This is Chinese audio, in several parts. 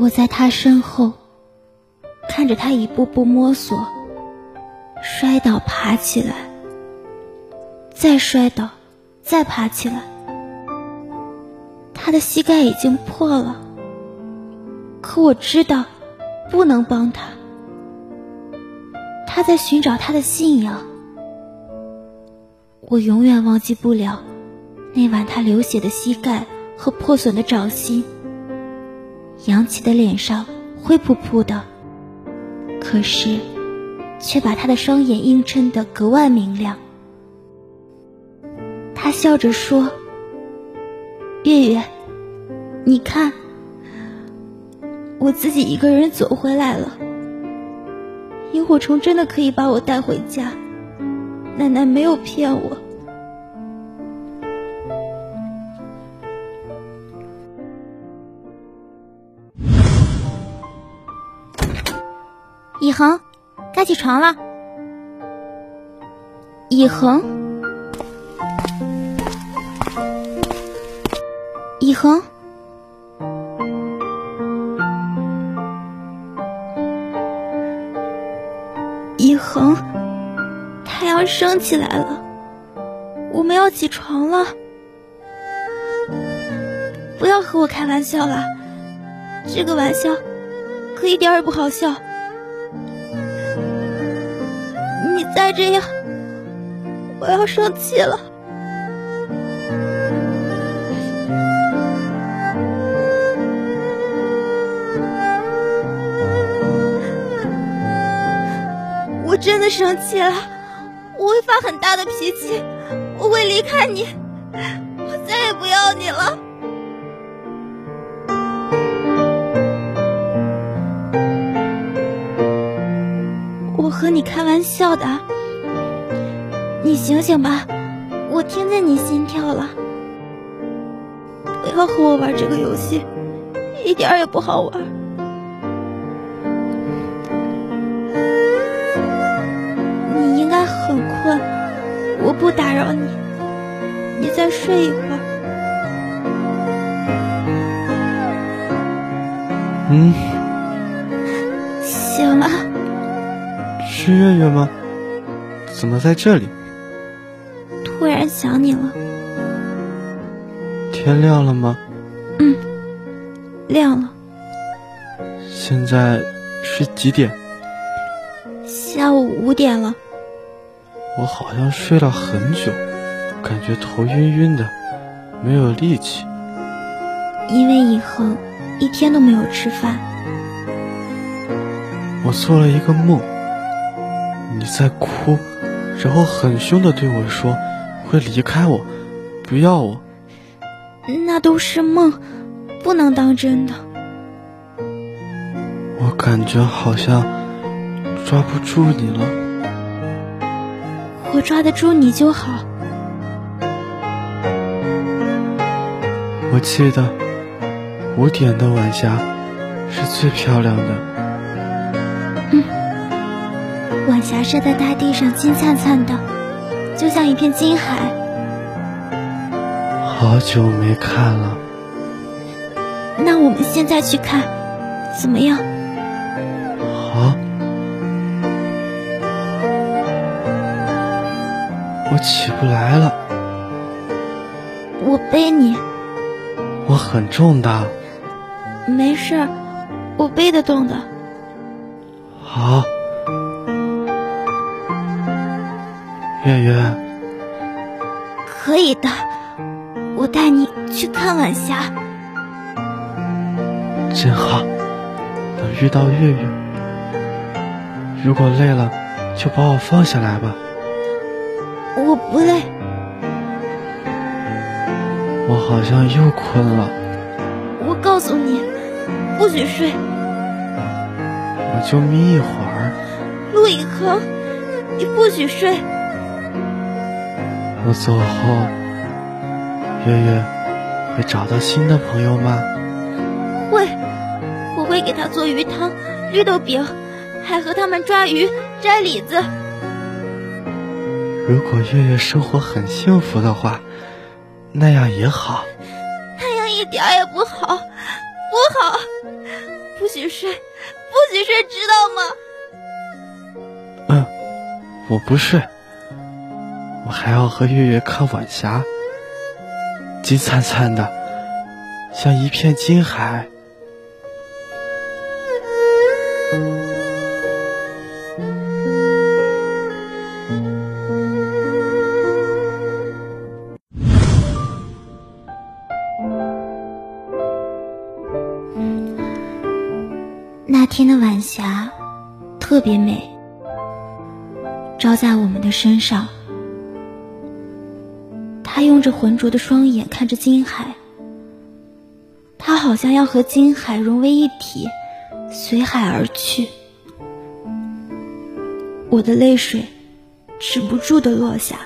我在他身后，看着他一步步摸索，摔倒，爬起来，再摔倒，再爬起来。他的膝盖已经破了，可我知道，不能帮他。他在寻找他的信仰。我永远忘记不了那晚他流血的膝盖和破损的掌心。扬起的脸上灰扑扑的，可是却把他的双眼映衬得格外明亮。他笑着说：“月月，你看，我自己一个人走回来了。萤火虫真的可以把我带回家，奶奶没有骗我。”恒，该起床了。以恒，以恒，以恒，太阳升起来了，我们要起床了。不要和我开玩笑了，这个玩笑可一点也不好笑。再这样，我要生气了。我真的生气了，我会发很大的脾气，我会离开你，我再也不要你了。你开玩笑的，你醒醒吧，我听见你心跳了。不要和我玩这个游戏，一点也不好玩。你应该很困，我不打扰你，你再睡一会儿。嗯，醒了。是月月吗？怎么在这里？突然想你了。天亮了吗？嗯，亮了。现在是几点？下午五点了。我好像睡了很久，感觉头晕晕的，没有力气。因为以恒一天都没有吃饭。我做了一个梦。你在哭，然后很凶的对我说：“会离开我，不要我。”那都是梦，不能当真的。我感觉好像抓不住你了。我抓得住你就好。我记得五点的晚霞是最漂亮的。晚霞射在大地上，金灿灿的，就像一片金海。好久没看了，那我们现在去看，怎么样？好。我起不来了。我背你。我很重的。没事，我背得动的。好。月月，可以的，我带你去看晚霞。真好，能遇到月月。如果累了，就把我放下来吧。我不累。我好像又困了。我告诉你，不许睡。我就眯一会儿。陆以恒，你不许睡。我走后，月月会找到新的朋友吗？会，我会给他做鱼汤、绿豆饼，还和他们抓鱼、摘李子。如果月月生活很幸福的话，那样也好。那样一点也不好，不好，不许睡，不许睡，知道吗？嗯，我不睡，我还要和月月看晚霞，金灿灿的，像一片金海。那天的晚霞特别美，照在我们的身上。他用着浑浊的双眼看着金海，他好像要和金海融为一体，随海而去。我的泪水止不住的落下，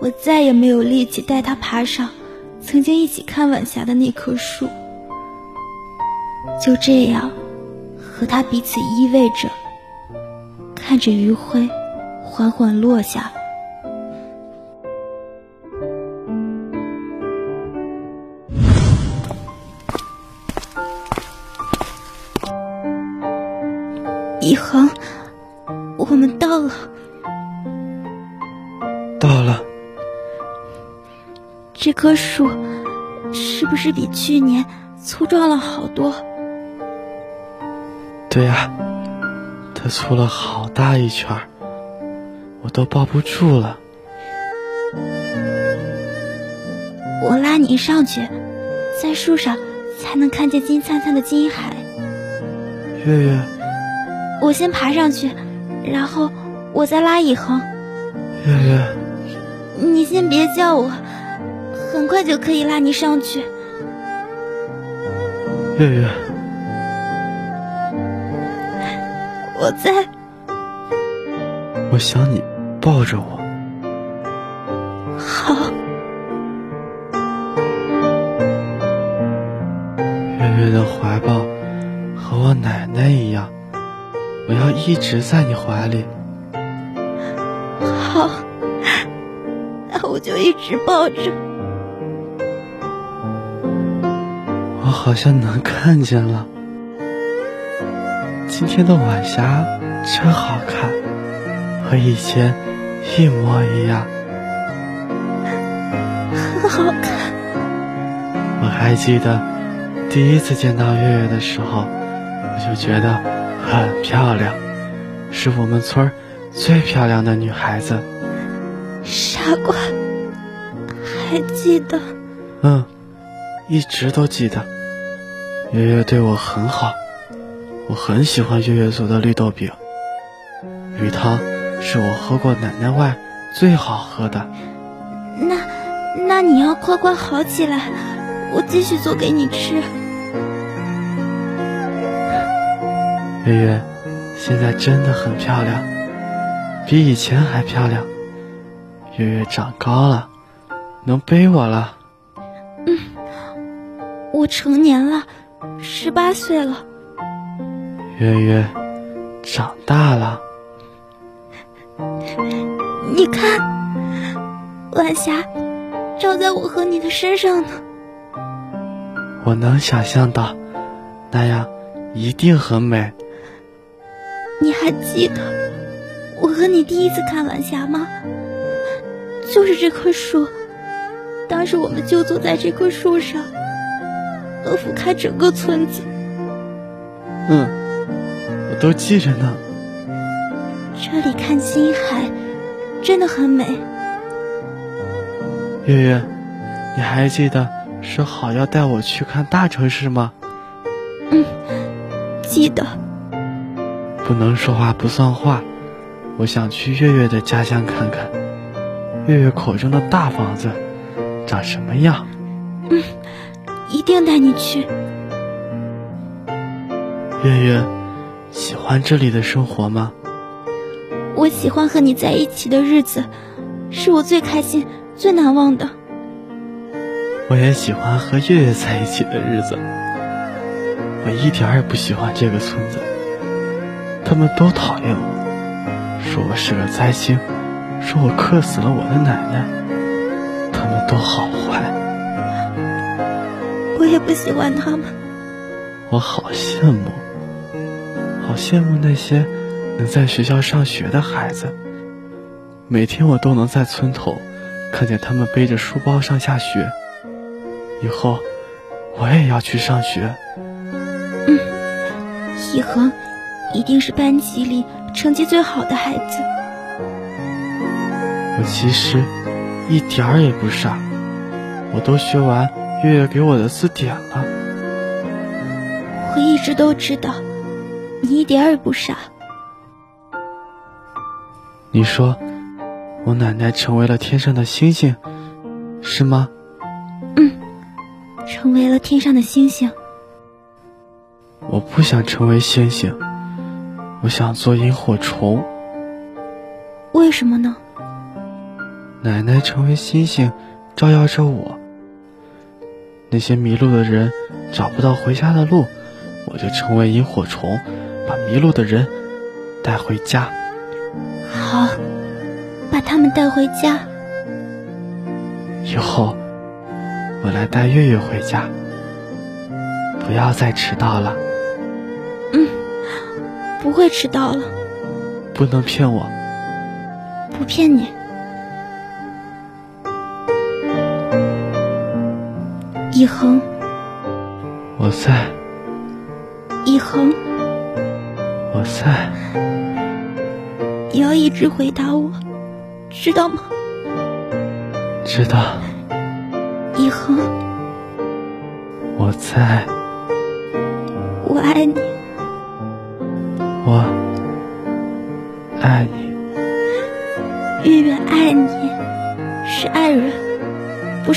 我再也没有力气带他爬上曾经一起看晚霞的那棵树。就这样，和他彼此依偎着，看着余晖缓缓落下。以恒，我们到了，到了。这棵树是不是比去年粗壮了好多？对呀，它粗了好大一圈我都抱不住了。我拉你上去，在树上才能看见金灿灿的金海。月月，我先爬上去，然后我再拉以恒。月月，你先别叫我，很快就可以拉你上去。月月。我在，我想你抱着我。一直在你怀里。好，那我就一直抱着。我好像能看见了。今天的晚霞真好看，和以前一模一样，很好看。我还记得第一次见到月月的时候，我就觉得很漂亮，是我们村最漂亮的女孩子。傻瓜，还记得？嗯，一直都记得。月月对我很好。我很喜欢月月做的绿豆饼，鱼汤是我喝过奶奶外最好喝的。那，那你要快快好起来，我继续做给你吃。月月，现在真的很漂亮，比以前还漂亮。月月长高了，能背我了。嗯，我成年了，十八岁了。月月长大了，你看，晚霞照在我和你的身上呢。我能想象到，那样一定很美。你还记得我和你第一次看晚霞吗？就是这棵树，当时我们就坐在这棵树上，能俯瞰整个村子。嗯。我都记着呢。这里看星海，真的很美。月月，你还记得说好要带我去看大城市吗？嗯，记得。不能说话不算话，我想去月月的家乡看看，月月口中的大房子长什么样？嗯，一定带你去。月月。喜欢这里的生活吗？我喜欢和你在一起的日子，是我最开心、最难忘的。我也喜欢和月月在一起的日子。我一点也不喜欢这个村子，他们都讨厌我，说我是个灾星，说我克死了我的奶奶，他们都好坏。我也不喜欢他们。我好羡慕，好羡慕那些能在学校上学的孩子。每天我都能在村头看见他们背着书包上下学。以后我也要去上学。嗯，以恒一定是班级里成绩最好的孩子。我其实一点儿也不傻，我都学完月月给我的字典了。我一直都知道，你一点儿也不傻。你说，我奶奶成为了天上的星星，是吗？嗯，成为了天上的星星。我不想成为星星，我想做萤火虫。为什么呢？奶奶成为星星，照耀着我。那些迷路的人找不到回家的路，我就成为萤火虫，把迷路的人带回家。好，把他们带回家。以后我来带月月回家，不要再迟到了。嗯，不会迟到了。不能骗我。不骗你。以恒，我在。以恒，我在。你要一直回答我，知道吗？知道。以恒，我在。我爱你。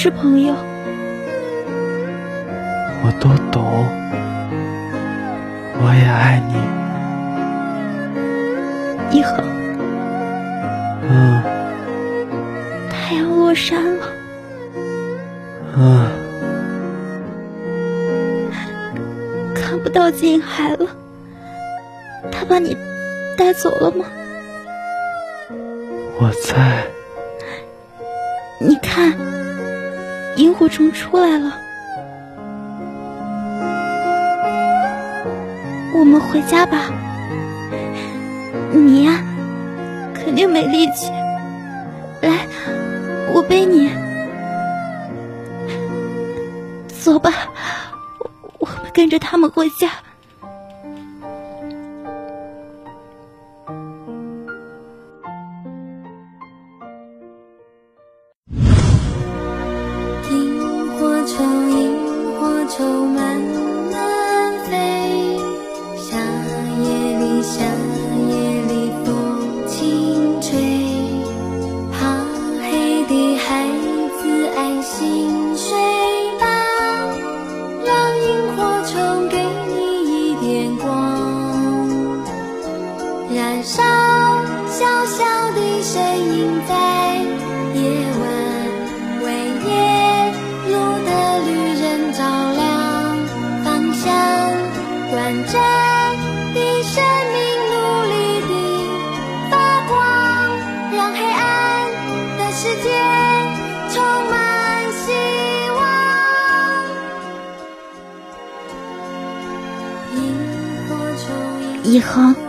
是朋友。我都懂，我也爱你，以恒。嗯。太阳落山了。嗯。看不到金海了，他把你带走了吗？我在。你看，萤火虫出来了。我们回家吧。你呀，肯定没力气。来，我背你。走吧，我们跟着他们回家。燃烧，小小的身影在夜晚为夜路的旅人照亮方向，短暂的生命努力地发光，让黑暗的世界充满希望。萤火虫，以后。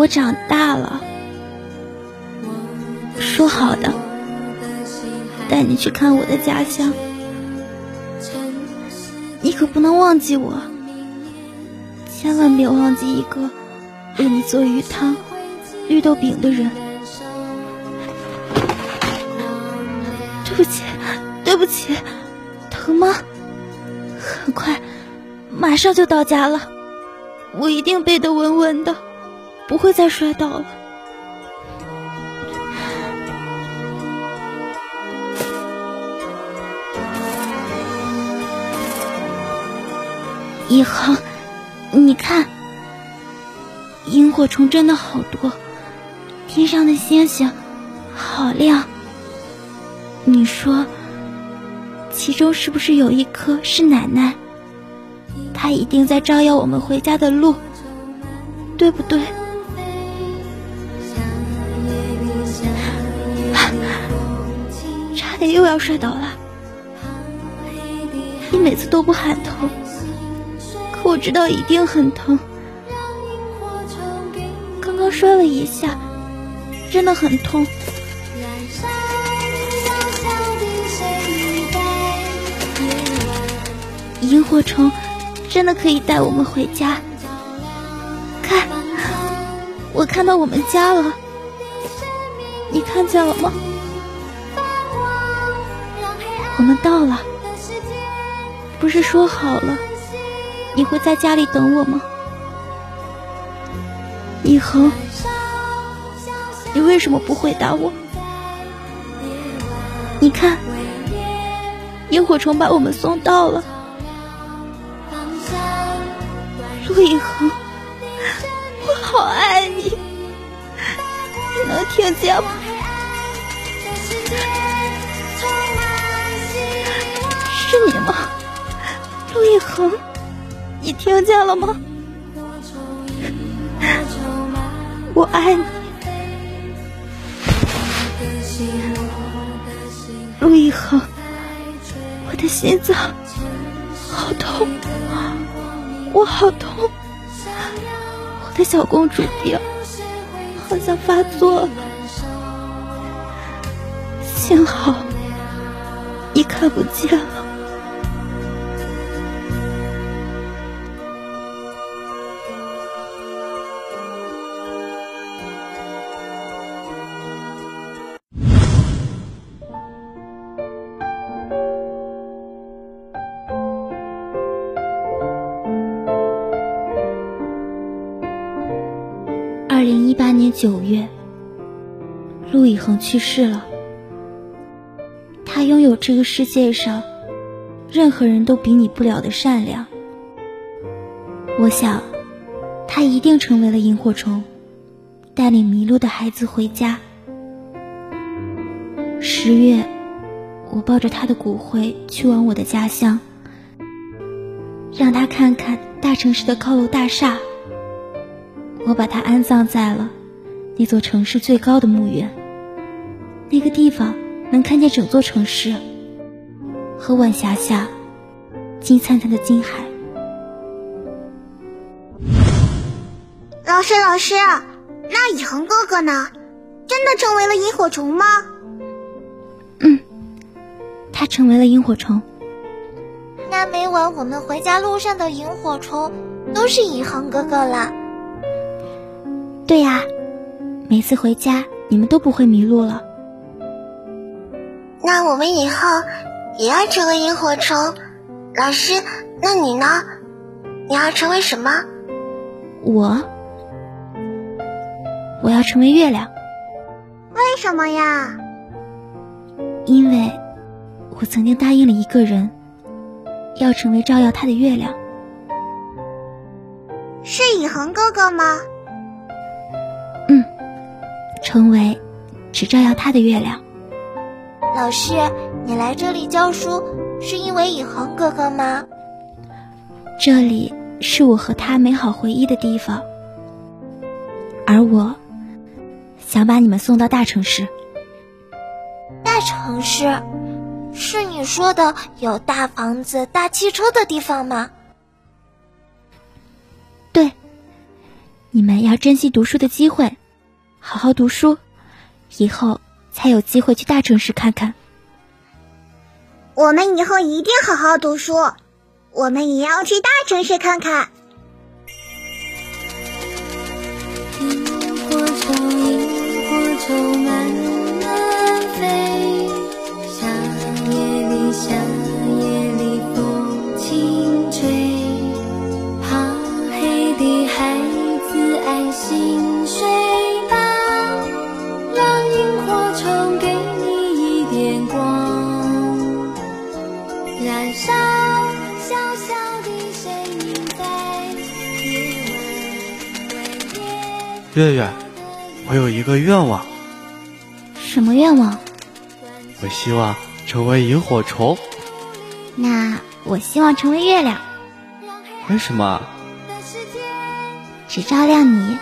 我长大了，说好的带你去看我的家乡，你可不能忘记我，千万别忘记一个为你做鱼汤、绿豆饼的人。对不起，对不起，疼吗？很快，马上就到家了。我一定背得稳稳的，不会再摔倒了。以后，你看，萤火虫真的好多，天上的星星好亮。你说，其中是不是有一颗是奶奶？她一定在照耀我们回家的路，对不对？又要摔倒了。你每次都不喊疼，可我知道一定很疼。刚刚摔了一下，真的很痛。萤火虫真的可以带我们回家。看，我看到我们家了，你看见了吗？我们到了，不是说好了你会在家里等我吗？以恒，你为什么不回答我？你看，萤火虫把我们送到了。陆以恒，我好爱你，你能听见吗？你吗，陆一恒？你听见了吗？我爱你，陆一恒，我的心脏好痛，我好痛，我的小公主病好像发作了，幸好你看不见了。年九月，陆以恒去世了。他拥有这个世界上任何人都比拟不了的善良。我想，他一定成为了萤火虫，带领迷路的孩子回家。十月，我抱着他的骨灰去往我的家乡，让他看看大城市的高楼大厦。我把他安葬在了那座城市最高的墓园。那个地方能看见整座城市和晚霞下金灿灿的金海。老师，老师，那以恒哥哥呢？真的成为了萤火虫吗？嗯，他成为了萤火虫。那每晚我们回家路上的萤火虫都是以恒哥哥了。对呀，每次回家你们都不会迷路了。那我们以后也要成为萤火虫。老师，那你呢？你要成为什么？我，我要成为月亮。为什么呀？因为我曾经答应了一个人，要成为照耀他的月亮。是以恒哥哥吗？嗯，成为只照耀他的月亮。老师，你来这里教书是因为以恒哥哥吗？这里是我和他美好回忆的地方，而我想把你们送到大城市。大城市，是你说的有大房子、大汽车的地方吗？对，你们要珍惜读书的机会。好好读书，以后才有机会去大城市看看。我们以后一定好好读书，我们也要去大城市看看。萤火虫，萤火虫慢一个愿望。什么愿望？我希望成为萤火虫。那我希望成为月亮。为什么？只照亮你。